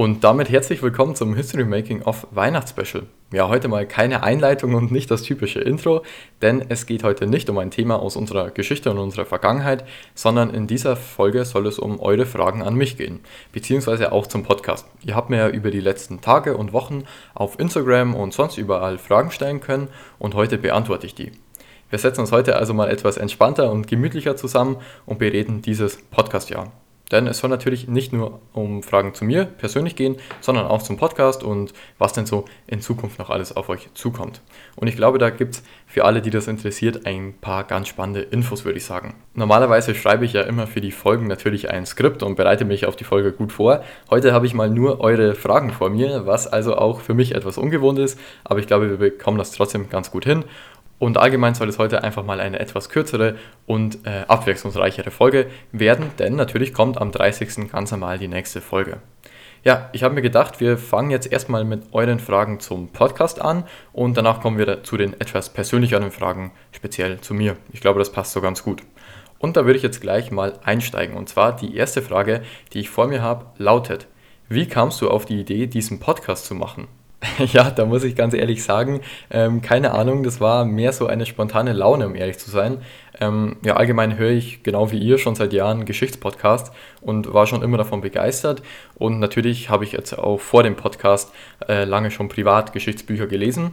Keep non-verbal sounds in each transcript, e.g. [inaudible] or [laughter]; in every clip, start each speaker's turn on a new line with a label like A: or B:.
A: Und damit herzlich willkommen zum History Making of Weihnachtsspecial. Ja, heute mal keine Einleitung und nicht das typische Intro, denn es geht heute nicht um ein Thema aus unserer Geschichte und unserer Vergangenheit, sondern in dieser Folge soll es um eure Fragen an mich gehen, beziehungsweise auch zum Podcast. Ihr habt mir ja über die letzten Tage und Wochen auf Instagram und sonst überall Fragen stellen können und heute beantworte ich die. Wir setzen uns heute also mal etwas entspannter und gemütlicher zusammen und bereden dieses Podcastjahr. Denn es soll natürlich nicht nur um Fragen zu mir persönlich gehen, sondern auch zum Podcast und was denn so in Zukunft noch alles auf euch zukommt. Und ich glaube, da gibt es für alle, die das interessiert, ein paar ganz spannende Infos, würde ich sagen. Normalerweise schreibe ich ja immer für die Folgen natürlich ein Skript und bereite mich auf die Folge gut vor. Heute habe ich mal nur eure Fragen vor mir, was also auch für mich etwas ungewohnt ist, aber ich glaube, wir bekommen das trotzdem ganz gut hin. Und allgemein soll es heute einfach mal eine etwas kürzere und äh, abwechslungsreichere Folge werden, denn natürlich kommt am 30. ganz normal die nächste Folge. Ja, ich habe mir gedacht, wir fangen jetzt erstmal mit euren Fragen zum Podcast an und danach kommen wir zu den etwas persönlicheren Fragen, speziell zu mir. Ich glaube, das passt so ganz gut. Und da würde ich jetzt gleich mal einsteigen. Und zwar die erste Frage, die ich vor mir habe, lautet, wie kamst du auf die Idee, diesen Podcast zu machen? [laughs] Ja, da muss ich ganz ehrlich sagen, ähm, keine Ahnung, das war mehr so eine spontane Laune, um ehrlich zu sein. Ähm, ja, allgemein höre ich genau wie ihr schon seit Jahren Geschichtspodcast und war schon immer davon begeistert. Und natürlich habe ich jetzt auch vor dem Podcast äh, lange schon privat Geschichtsbücher gelesen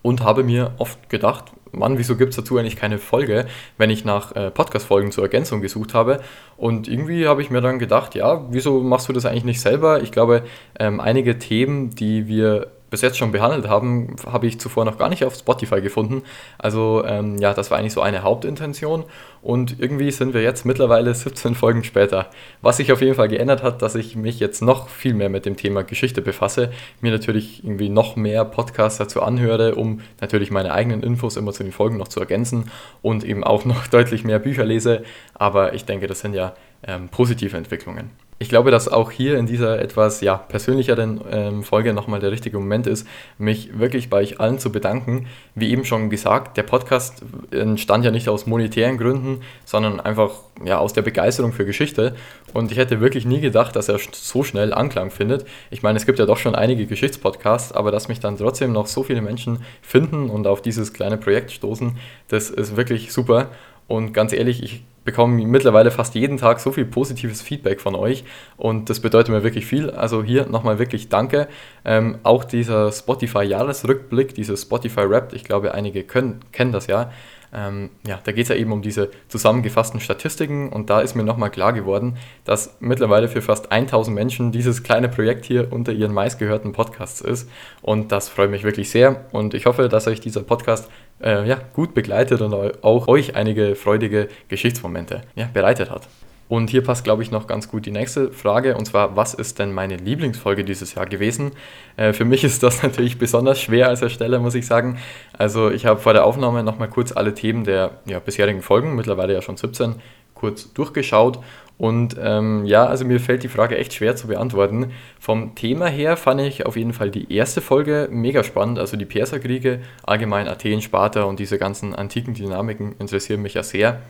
A: und habe mir oft gedacht, Mann, wieso gibt es dazu eigentlich keine Folge, wenn ich nach äh, Podcast-Folgen zur Ergänzung gesucht habe. Und irgendwie habe ich mir dann gedacht, ja, wieso machst du das eigentlich nicht selber? Ich glaube, ähm, einige Themen, die wir bis jetzt schon behandelt haben, habe ich zuvor noch gar nicht auf Spotify gefunden. Also ähm, ja, das war eigentlich so eine Hauptintention und irgendwie sind wir jetzt mittlerweile [laughs] 17 Folgen später. Was sich auf jeden Fall geändert hat, dass ich mich jetzt noch viel mehr mit dem Thema Geschichte befasse, mir natürlich irgendwie noch mehr Podcasts dazu anhöre, um natürlich meine eigenen Infos immer zu den Folgen noch zu ergänzen und eben auch noch [laughs] deutlich mehr Bücher lese. Aber ich denke, das sind ja ähm, positive Entwicklungen. Ich glaube, dass auch hier in dieser etwas ja, persönlicheren ähm, Folge nochmal der richtige Moment ist, mich wirklich bei euch allen zu bedanken. Wie eben schon gesagt, der Podcast entstand ja nicht aus monetären Gründen, sondern einfach ja, aus der Begeisterung für Geschichte. Und ich hätte wirklich nie gedacht, dass er so schnell Anklang findet. Ich meine, es gibt ja doch schon einige Geschichtspodcasts, aber dass mich dann trotzdem noch so viele Menschen finden und auf dieses kleine Projekt stoßen, das ist wirklich super. Und ganz ehrlich, ich bekomme mittlerweile fast jeden Tag so viel positives Feedback von euch und das bedeutet mir wirklich viel. Also hier nochmal wirklich danke. Ähm, auch dieser Spotify-Jahresrückblick, dieses Spotify-Rap, ich glaube, einige können, kennen das ja. Ähm, ja, da geht es ja eben um diese zusammengefassten Statistiken und da ist mir nochmal klar geworden, dass mittlerweile für fast 1000 Menschen dieses kleine Projekt hier unter ihren meistgehörten Podcasts ist und das freut mich wirklich sehr und ich hoffe, dass euch dieser Podcast äh, ja, gut begleitet und auch euch einige freudige Geschichtsmomente ja, bereitet hat. Und hier passt, glaube ich, noch ganz gut die nächste Frage, und zwar, was ist denn meine Lieblingsfolge dieses Jahr gewesen? Äh, für mich ist das [laughs] natürlich besonders schwer als Ersteller, muss ich sagen. Also ich habe vor der Aufnahme nochmal kurz alle Themen der ja, bisherigen Folgen, mittlerweile ja schon 17, kurz durchgeschaut. Und ähm, ja, also mir fällt die Frage echt schwer zu beantworten. Vom Thema her fand ich auf jeden Fall die erste Folge mega spannend. Also die Perserkriege, allgemein Athen, Sparta und diese ganzen antiken Dynamiken interessieren mich ja sehr.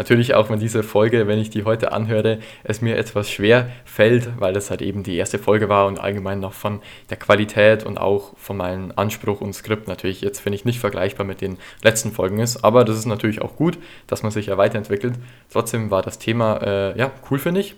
A: Natürlich auch wenn diese Folge, wenn ich die heute anhöre, es mir etwas schwer fällt, weil das halt eben die erste Folge war und allgemein noch von der Qualität und auch von meinem Anspruch und Skript natürlich jetzt finde ich nicht vergleichbar mit den letzten Folgen ist. Aber das ist natürlich auch gut, dass man sich ja weiterentwickelt. Trotzdem war das Thema äh, ja cool finde ich.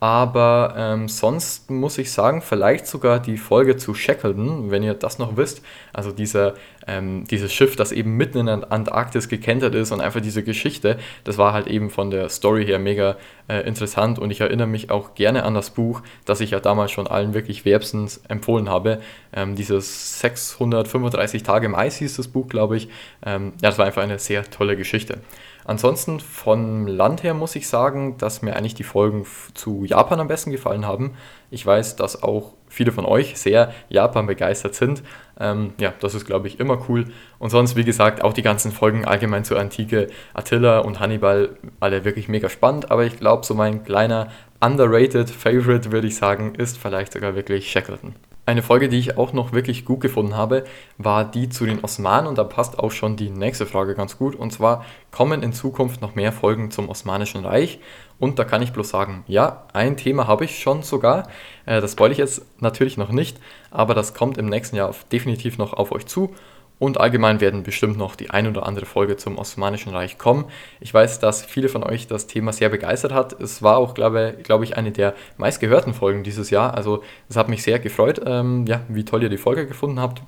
A: Aber ähm, sonst muss ich sagen, vielleicht sogar die Folge zu Shackleton, wenn ihr das noch wisst. Also dieser, ähm, dieses Schiff, das eben mitten in der Antarktis gekentert ist und einfach diese Geschichte, das war halt eben von der Story her mega äh, interessant. Und ich erinnere mich auch gerne an das Buch, das ich ja damals schon allen wirklich wärmstens empfohlen habe. Ähm, dieses 635 Tage Mais hieß das Buch, glaube ich. Ähm, ja, das war einfach eine sehr tolle Geschichte. Ansonsten vom Land her muss ich sagen, dass mir eigentlich die Folgen zu Japan am besten gefallen haben. Ich weiß, dass auch viele von euch sehr Japan begeistert sind. Ähm, ja, das ist, glaube ich, immer cool. Und sonst, wie gesagt, auch die ganzen Folgen allgemein zur Antike, Attila und Hannibal, alle wirklich mega spannend. Aber ich glaube, so mein kleiner underrated Favorite, würde ich sagen, ist vielleicht sogar wirklich Shackleton. Eine Folge, die ich auch noch wirklich gut gefunden habe, war die zu den Osmanen und da passt auch schon die nächste Frage ganz gut. Und zwar, kommen in Zukunft noch mehr Folgen zum Osmanischen Reich? Und da kann ich bloß sagen, ja, ein Thema habe ich schon sogar. Äh, das spoil ich jetzt natürlich noch nicht, aber das kommt im nächsten Jahr definitiv noch auf euch zu. Und allgemein werden bestimmt noch die ein oder andere Folge zum Osmanischen Reich kommen. Ich weiß, dass viele von euch das Thema sehr begeistert hat. Es war auch, glaube, glaube ich, eine der meistgehörten Folgen dieses Jahr. Also es hat mich sehr gefreut, ähm, ja, wie toll ihr die Folge gefunden habt.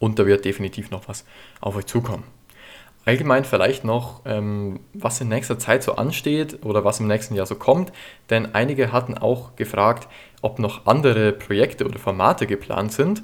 A: Und da wird definitiv noch was auf euch zukommen. Allgemein vielleicht noch, ähm, was in nächster Zeit so ansteht oder was im nächsten Jahr so kommt. Denn einige hatten auch gefragt, ob noch andere Projekte oder Formate geplant sind.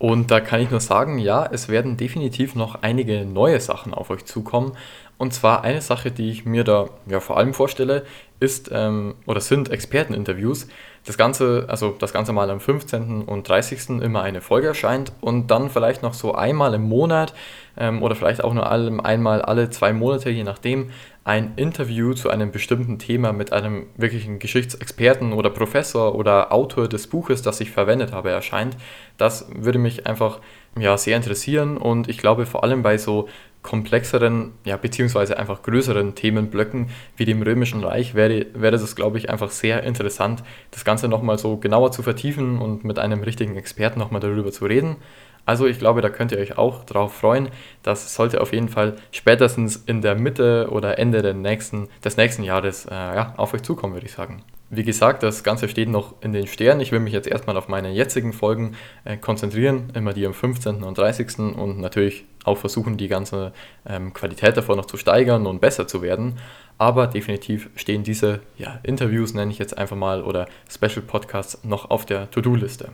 A: Und da kann ich nur sagen, ja, es werden definitiv noch einige neue Sachen auf euch zukommen. Und zwar eine Sache, die ich mir da ja vor allem vorstelle, ist ähm, oder sind Experteninterviews. Das Ganze, also das Ganze mal am 15. und 30. immer eine Folge erscheint und dann vielleicht noch so einmal im Monat ähm, oder vielleicht auch nur einmal alle zwei Monate, je nachdem, ein Interview zu einem bestimmten Thema mit einem wirklichen Geschichtsexperten oder Professor oder Autor des Buches, das ich verwendet habe, erscheint. Das würde mich einfach ja, sehr interessieren und ich glaube vor allem bei so komplexeren, ja, beziehungsweise einfach größeren Themenblöcken wie dem Römischen Reich wäre, wäre das, glaube ich, einfach sehr interessant, das Ganze nochmal so genauer zu vertiefen und mit einem richtigen Experten nochmal darüber zu reden. Also ich glaube, da könnt ihr euch auch drauf freuen. Das sollte auf jeden Fall spätestens in der Mitte oder Ende nächsten, des nächsten Jahres äh, ja, auf euch zukommen, würde ich sagen. Wie gesagt, das Ganze steht noch in den Sternen. Ich will mich jetzt erstmal auf meine jetzigen Folgen äh, konzentrieren, immer die am 15. und 30. und natürlich auch versuchen, die ganze ähm, Qualität davon noch zu steigern und besser zu werden. Aber definitiv stehen diese ja, Interviews, nenne ich jetzt einfach mal, oder Special Podcasts noch auf der To-Do-Liste.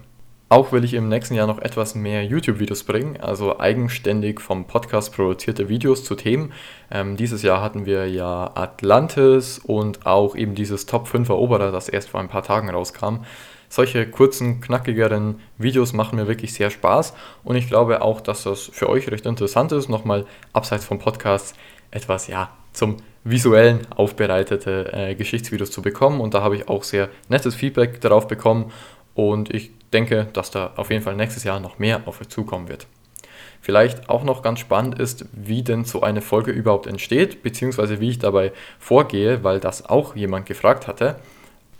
A: Auch will ich im nächsten Jahr noch etwas mehr YouTube-Videos bringen, also eigenständig vom Podcast produzierte Videos zu Themen. Ähm, dieses Jahr hatten wir ja Atlantis und auch eben dieses Top 5 Eroberer, das erst vor ein paar Tagen rauskam. Solche kurzen, knackigeren Videos machen mir wirklich sehr Spaß und ich glaube auch, dass das für euch recht interessant ist, nochmal abseits vom Podcast etwas, ja, zum visuellen aufbereitete äh, Geschichtsvideos zu bekommen und da habe ich auch sehr nettes Feedback darauf bekommen und ich denke, dass da auf jeden Fall nächstes Jahr noch mehr auf euch zukommen wird. Vielleicht auch noch ganz spannend ist, wie denn so eine Folge überhaupt entsteht, beziehungsweise wie ich dabei vorgehe, weil das auch jemand gefragt hatte.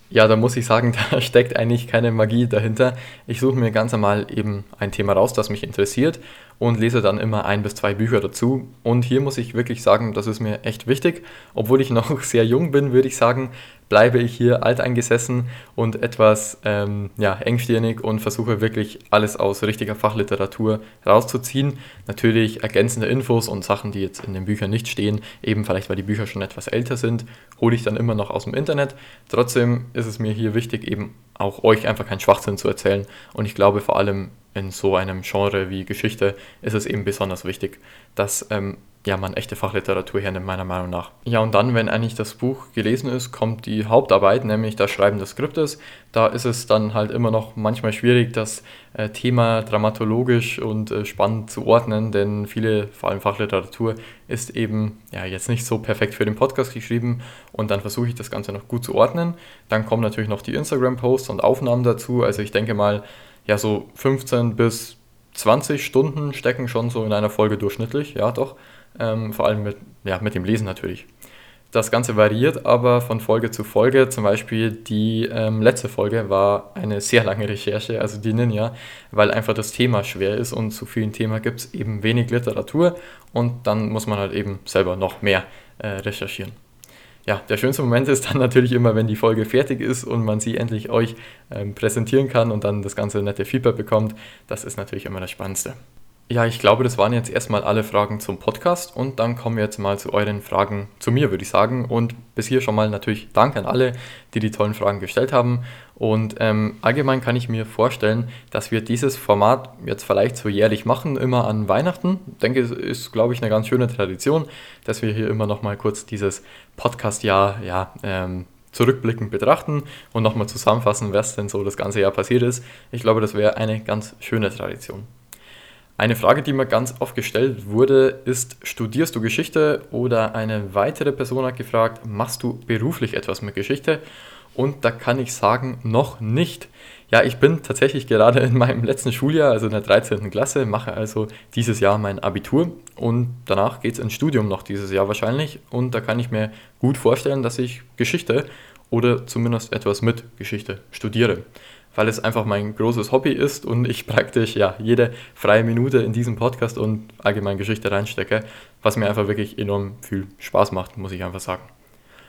A: Ja, da muss ich sagen, [laughs] da steckt eigentlich keine Magie dahinter. Ich suche mir ganz einmal eben ein Thema raus, das mich interessiert und lese dann immer ein bis zwei Bücher dazu. Und hier muss ich wirklich sagen, das ist mir echt wichtig. Obwohl ich noch [laughs] sehr jung bin, würde ich sagen, bleibe ich hier alteingesessen und etwas ähm, ja, engstirnig und versuche wirklich alles aus richtiger Fachliteratur rauszuziehen. Natürlich ergänzende Infos und Sachen, die jetzt in den Büchern nicht stehen, eben vielleicht weil die Bücher schon etwas älter sind, hole ich dann immer noch aus dem Internet. Trotzdem ist es mir hier wichtig, eben auch euch einfach keinen Schwachsinn zu erzählen. Und ich glaube vor allem in so einem Genre wie Geschichte ist es eben besonders wichtig, dass ähm, ja, man echte Fachliteratur hernimmt, meiner Meinung nach. Ja, und dann, wenn eigentlich das Buch gelesen ist, kommt die Hauptarbeit, nämlich das Schreiben des Skriptes. Da ist es dann halt immer noch manchmal schwierig, das äh, Thema dramatologisch und äh, spannend zu ordnen, denn viele, vor allem Fachliteratur, ist eben ja jetzt nicht so perfekt für den Podcast geschrieben und dann versuche ich das Ganze noch gut zu ordnen. Dann kommen natürlich noch die Instagram-Posts und Aufnahmen dazu. Also ich denke mal, ja, so 15 bis 20 Stunden stecken schon so in einer Folge durchschnittlich, ja doch ähm, vor allem mit, ja, mit dem Lesen natürlich. Das Ganze variiert aber von Folge zu Folge. Zum Beispiel die ähm, letzte Folge war eine sehr lange Recherche, also die Ninja, weil einfach das Thema schwer ist und zu vielen Themen gibt es eben wenig Literatur und dann muss man halt eben selber noch mehr äh, recherchieren. Ja, der schönste Moment ist dann [laughs] natürlich immer, wenn die Folge fertig ist und man sie endlich euch ähm, präsentieren kann und dann das ganze nette Feedback bekommt. Das ist natürlich immer das Spannendste. Ja, ich glaube, das waren jetzt erstmal alle Fragen zum Podcast und dann kommen wir jetzt mal zu euren Fragen zu mir, würde ich sagen. Und bis hier schon mal natürlich Dank an alle, die die tollen Fragen gestellt haben. Und ähm, allgemein kann ich mir vorstellen, dass wir dieses Format jetzt vielleicht so jährlich machen, immer an Weihnachten. Ich denke, es ist, glaube ich, eine ganz schöne Tradition, dass wir hier immer noch mal kurz dieses Podcast-Jahr ja, ähm, zurückblickend betrachten und nochmal zusammenfassen, was denn so das ganze Jahr passiert ist. Ich glaube, das wäre eine ganz schöne Tradition. Eine Frage, die mir ganz oft gestellt wurde, ist, studierst du Geschichte? Oder eine weitere Person hat gefragt, machst du beruflich etwas mit Geschichte? Und da kann ich sagen, noch nicht. Ja, ich bin tatsächlich gerade in meinem letzten Schuljahr, also in der 13. Klasse, mache also dieses Jahr mein Abitur und danach geht es ins Studium noch dieses Jahr wahrscheinlich. Und da kann ich mir gut vorstellen, dass ich Geschichte oder zumindest etwas mit Geschichte studiere, weil es einfach mein großes Hobby ist und ich praktisch ja jede freie Minute in diesem Podcast und allgemein Geschichte reinstecke, was mir einfach wirklich enorm viel Spaß macht, muss ich einfach sagen.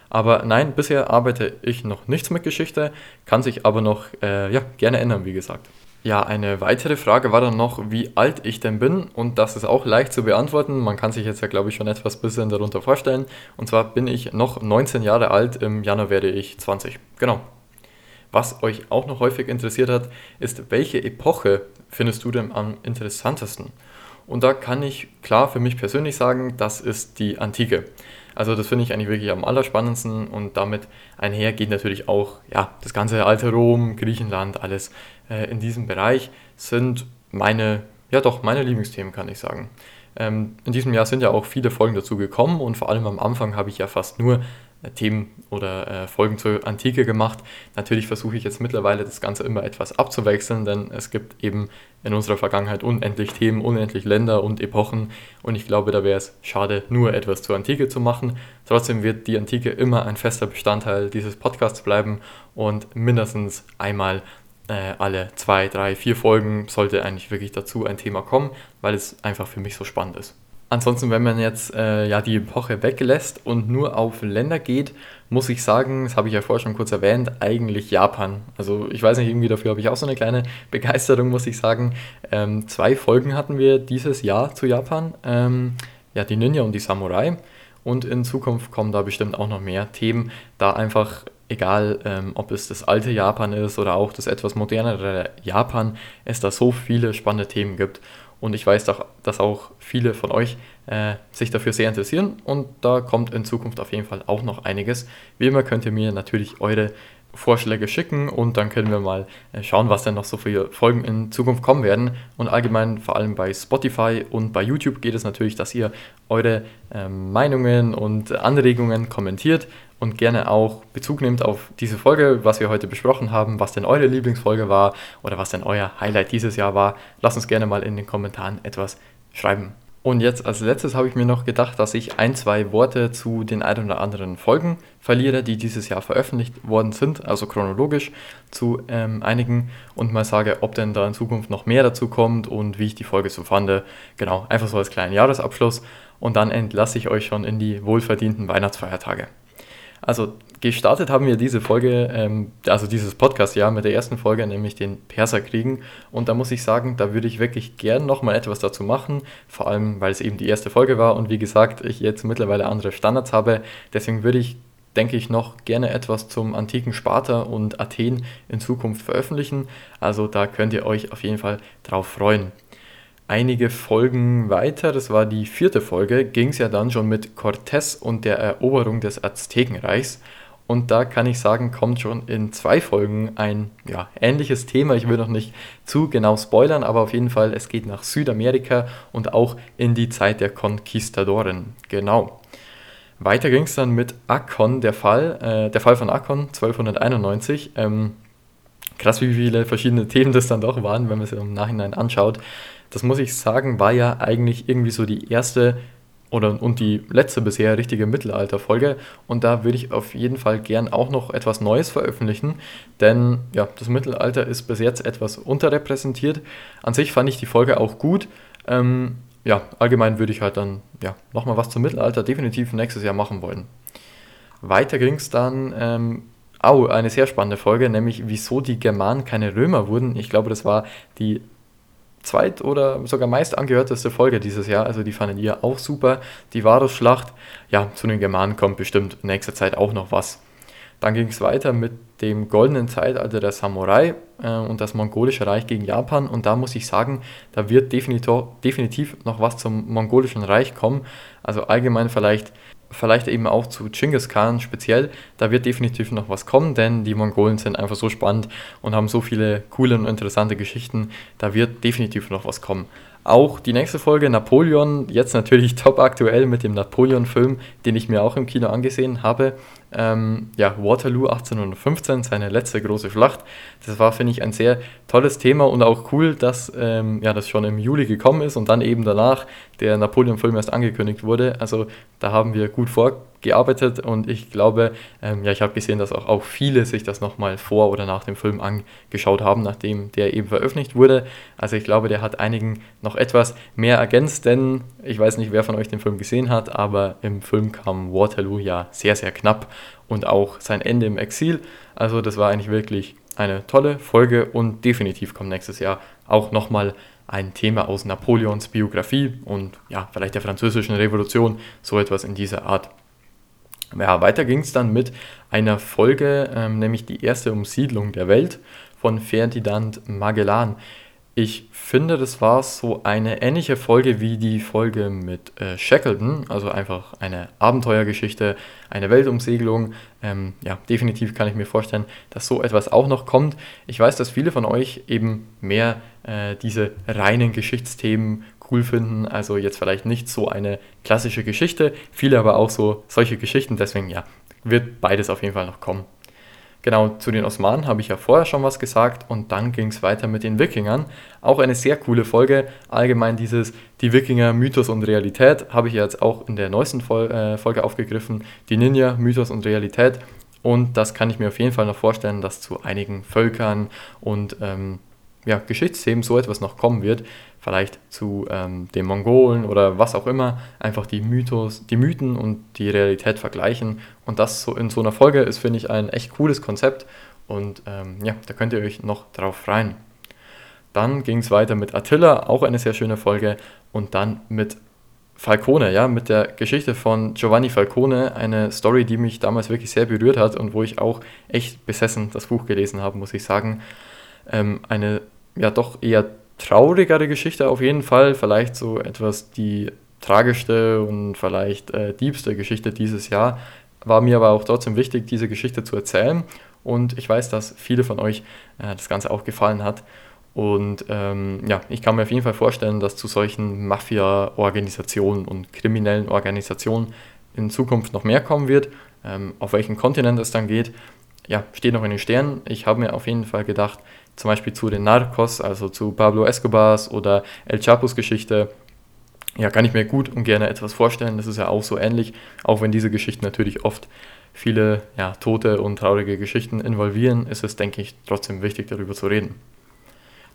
A: Aber nein, bisher arbeite ich noch nichts mit Geschichte, kann sich aber noch äh, ja, gerne ändern, wie gesagt. Ja, eine weitere Frage war dann noch, wie alt ich denn bin. Und das ist auch leicht zu beantworten. Man kann sich jetzt ja, glaube ich, schon etwas bisschen darunter vorstellen. Und zwar bin ich noch 19 Jahre alt. Im Januar werde ich 20. Genau. Was euch auch noch häufig interessiert hat, ist, welche Epoche findest du denn am interessantesten? Und da kann ich klar für mich persönlich sagen, das ist die Antike. Also das finde ich eigentlich wirklich am allerspannendsten und damit einher geht natürlich auch ja, das ganze alte Rom, Griechenland, alles äh, in diesem Bereich sind meine, ja doch, meine Lieblingsthemen, kann ich sagen. Ähm, in diesem Jahr sind ja auch viele Folgen dazu gekommen und vor allem am Anfang habe ich ja fast nur Themen oder äh, Folgen zur Antike gemacht. Natürlich versuche ich jetzt mittlerweile das Ganze immer etwas abzuwechseln, denn es gibt eben in unserer Vergangenheit unendlich Themen, unendlich Länder und Epochen und ich glaube, da wäre es schade, nur etwas zur Antike zu machen. Trotzdem wird die Antike immer ein fester Bestandteil dieses Podcasts bleiben und mindestens einmal äh, alle zwei, drei, vier Folgen sollte eigentlich wirklich dazu ein Thema kommen, weil es einfach für mich so spannend ist. Ansonsten, wenn man jetzt äh, ja die Epoche weglässt und nur auf Länder geht, muss ich sagen, das habe ich ja vorher schon kurz erwähnt, eigentlich Japan. Also ich weiß nicht, irgendwie dafür habe ich auch so eine kleine [laughs] Begeisterung, muss ich sagen. Ähm, zwei Folgen hatten wir dieses Jahr zu Japan. Ähm, ja, die Ninja und die Samurai. Und in Zukunft kommen da bestimmt auch noch mehr Themen, da einfach egal ähm, ob es das alte Japan ist oder auch das etwas modernere Japan, es da so viele spannende Themen gibt. Und ich weiß, doch, dass auch viele von euch äh, sich dafür sehr interessieren und da kommt in Zukunft auf jeden Fall auch noch einiges. Wie immer könnt ihr mir natürlich eure Vorschläge schicken und dann können wir mal äh, schauen, was denn noch so für Folgen in Zukunft kommen werden. Und allgemein, vor allem bei Spotify und bei YouTube geht es natürlich, dass ihr eure äh, Meinungen und Anregungen kommentiert und gerne auch Bezug nehmt auf diese Folge, was wir heute besprochen haben, was denn eure Lieblingsfolge war oder was denn euer Highlight dieses Jahr war. Lasst uns gerne mal in den Kommentaren etwas schreiben. Und jetzt als letztes habe ich mir noch gedacht, dass ich ein, zwei Worte zu den ein oder anderen Folgen verliere, die dieses Jahr veröffentlicht worden sind, also chronologisch zu ähm, einigen und mal sage, ob denn da in Zukunft noch mehr dazu kommt und wie ich die Folge so fand. Genau, einfach so als kleinen Jahresabschluss und dann entlasse ich euch schon in die wohlverdienten Weihnachtsfeiertage. Also gestartet haben wir diese Folge, ähm, also dieses Podcast ja mit der ersten Folge, nämlich den Perserkriegen. Und da muss ich sagen, da würde ich wirklich gern nochmal etwas dazu machen, vor allem weil es eben die erste Folge war und wie gesagt, ich jetzt mittlerweile andere Standards habe. Deswegen würde ich, denke ich, noch gerne etwas zum antiken Sparta und Athen in Zukunft veröffentlichen. Also da könnt ihr euch auf jeden Fall drauf freuen einige Folgen weiter, das war die vierte Folge, ging es ja dann schon mit Cortés und der Eroberung des Aztekenreichs. Und da kann ich sagen, kommt schon in zwei Folgen ein ja, ähnliches Thema. Ich will noch nicht zu genau spoilern, aber auf jeden Fall, es geht nach Südamerika und auch in die Zeit der Konquistadoren. Genau. Weiter ging es dann mit Akkon, der Fall, äh, der Fall von Akkon 1291. Ähm, krass, wie viele verschiedene Themen das dann doch waren, wenn man es im Nachhinein anschaut das muss ich sagen, war ja eigentlich irgendwie so die erste oder und die letzte bisher richtige Mittelalterfolge und da würde ich auf jeden Fall gern auch noch etwas Neues veröffentlichen, denn ja, das Mittelalter ist bis jetzt etwas unterrepräsentiert. An sich fand ich die Folge auch gut. Ähm, ja, allgemein würde ich halt dann ja, nochmal was zum Mittelalter definitiv nächstes Jahr machen wollen. Weiter ging es dann, ähm, oh, eine sehr spannende Folge, nämlich wieso die Germanen keine Römer wurden. Ich glaube, das war die zweit- oder sogar meist angehörteste Folge dieses Jahr. Also die fanden ihr auch super. Die Varusschlacht, ja, zu den Germanen kommt bestimmt in nächster Zeit auch noch was. Dann ging es weiter mit dem goldenen Zeitalter der Samurai äh, und das mongolische Reich gegen Japan. Und da muss ich sagen, da wird definitiv noch was zum mongolischen Reich kommen. Also allgemein vielleicht vielleicht eben auch zu Genghis Khan speziell, da wird definitiv noch was kommen, denn die Mongolen sind einfach so spannend und haben so viele coole und interessante Geschichten, da wird definitiv noch was kommen. Auch die nächste Folge Napoleon, jetzt natürlich [laughs] top aktuell mit dem Napoleon-Film, den ich mir auch im Kino angesehen habe. Ähm, ja, Waterloo 1815, seine letzte große Schlacht. Das war, finde ich, ein sehr tolles Thema und auch cool, dass ähm, ja, das schon im Juli gekommen ist und dann eben danach der Napoleon-Film erst angekündigt wurde. Also da haben wir gut vorgearbeitet und ich glaube, ähm, ja, ich habe gesehen, dass auch, auch viele sich das nochmal vor oder nach dem Film angeschaut haben, nachdem der eben veröffentlicht wurde. Also ich glaube, der hat einigen noch etwas mehr ergänzt, denn ich weiß nicht, wer von euch den Film gesehen hat, aber im Film kam Waterloo ja sehr, sehr knapp und auch sein Ende im Exil. Also das war eigentlich wirklich eine tolle Folge und definitiv kommt nächstes Jahr auch nochmal ein Thema aus Napoleons Biografie und ja, vielleicht der französischen Revolution, so etwas in dieser Art. Ja, weiter ging es dann mit einer Folge, ähm, nämlich die erste Umsiedlung der Welt von Ferdinand Magellan. Ich finde, das war so eine ähnliche Folge wie die Folge mit äh, Shackleton, also einfach eine Abenteuergeschichte, eine Weltumsegelung. Ähm, ja, definitiv kann ich mir vorstellen, dass so etwas auch noch kommt. Ich weiß, dass viele von euch eben mehr äh, diese reinen Geschichtsthemen cool finden, also jetzt vielleicht nicht so eine klassische Geschichte, viele aber auch so solche Geschichten, deswegen ja, wird beides auf jeden Fall noch kommen. Genau, zu den Osmanen habe ich ja vorher schon was gesagt und dann ging es weiter mit den Wikingern. Auch eine sehr coole Folge. Allgemein dieses Die Wikinger, Mythos und Realität habe ich jetzt auch in der neuesten Fol äh, Folge aufgegriffen. Die Ninja, Mythos und Realität. Und das kann ich mir auf jeden Fall noch vorstellen, dass zu einigen Völkern und ähm, ja, Geschichtsthemen so etwas noch kommen wird vielleicht zu ähm, den Mongolen oder was auch immer, einfach die Mythos, die Mythen und die Realität vergleichen. Und das so in so einer Folge ist, finde ich, ein echt cooles Konzept. Und ähm, ja, da könnt ihr euch noch drauf freuen. Dann ging es weiter mit Attila, auch eine sehr schöne Folge. Und dann mit Falcone, ja, mit der Geschichte von Giovanni Falcone, eine Story, die mich damals wirklich sehr berührt hat und wo ich auch echt besessen das Buch gelesen habe, muss ich sagen. Ähm, eine ja doch eher traurigere Geschichte auf jeden Fall. Vielleicht so etwas die tragischste und vielleicht äh, diebste Geschichte dieses Jahr. War mir aber auch trotzdem wichtig, diese Geschichte zu erzählen. Und ich weiß, dass viele von euch äh, das Ganze auch gefallen hat. Und ähm, ja, ich kann mir auf jeden Fall vorstellen, dass zu solchen Mafia-Organisationen und kriminellen Organisationen in Zukunft noch mehr kommen wird. Ähm, auf welchen Kontinent es dann geht, ja, steht noch in den Sternen. Ich habe mir auf jeden Fall gedacht, zum Beispiel zu den Narcos, also zu Pablo Escobars oder El Chapos Geschichte, ja, kann ich mir gut und gerne etwas vorstellen. Das ist ja auch so ähnlich, auch wenn diese Geschichten natürlich oft viele ja, tote und traurige Geschichten involvieren, ist es, denke ich, trotzdem wichtig, darüber zu reden.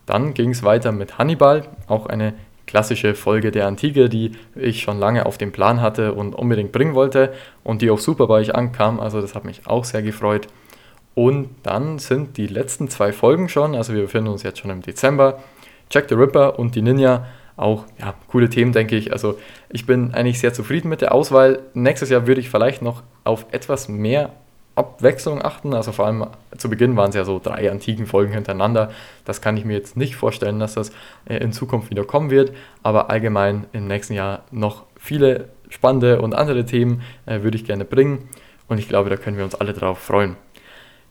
A: Dann ging es weiter mit Hannibal, auch eine klassische Folge der Antike, die ich schon lange auf dem Plan hatte und unbedingt bringen wollte und die auch super bei euch ankam. Also das hat mich auch sehr gefreut. Und dann sind die letzten zwei Folgen schon, also wir befinden uns jetzt schon im Dezember. Jack the Ripper und die Ninja, auch ja, coole Themen, denke ich. Also ich bin eigentlich sehr zufrieden mit der Auswahl. Nächstes Jahr würde ich vielleicht noch auf etwas mehr Abwechslung achten. Also vor allem zu Beginn waren es ja so drei antiken Folgen hintereinander. Das kann ich mir jetzt nicht vorstellen, dass das äh, in Zukunft wieder kommen wird. Aber allgemein im nächsten Jahr noch viele spannende und andere Themen äh, würde ich gerne bringen. Und ich glaube, da können wir uns alle drauf freuen.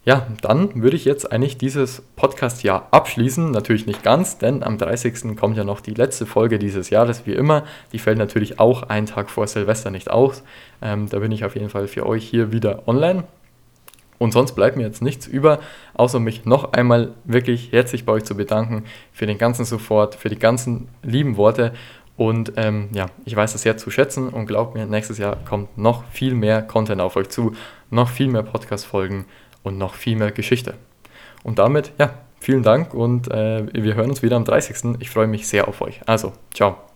A: Ja, dann würde ich jetzt eigentlich dieses Podcast-Jahr abschließen. Natürlich nicht ganz, denn am 30. kommt ja noch die letzte Folge dieses Jahres, wie immer. Die fällt natürlich auch einen Tag vor Silvester nicht aus. Ähm, da bin ich auf jeden Fall für euch hier wieder online. Und sonst bleibt mir jetzt nichts über, außer mich noch einmal wirklich herzlich bei euch zu bedanken für den ganzen Support, für die ganzen lieben Worte. Und ähm, ja, ich weiß das sehr zu schätzen und glaubt mir, nächstes Jahr kommt noch viel mehr Content auf euch zu, noch viel mehr Podcast-Folgen und noch viel mehr Geschichte. Und damit, ja, vielen Dank und äh, wir hören uns wieder am 30. Ich freue mich sehr auf euch. Also, ciao.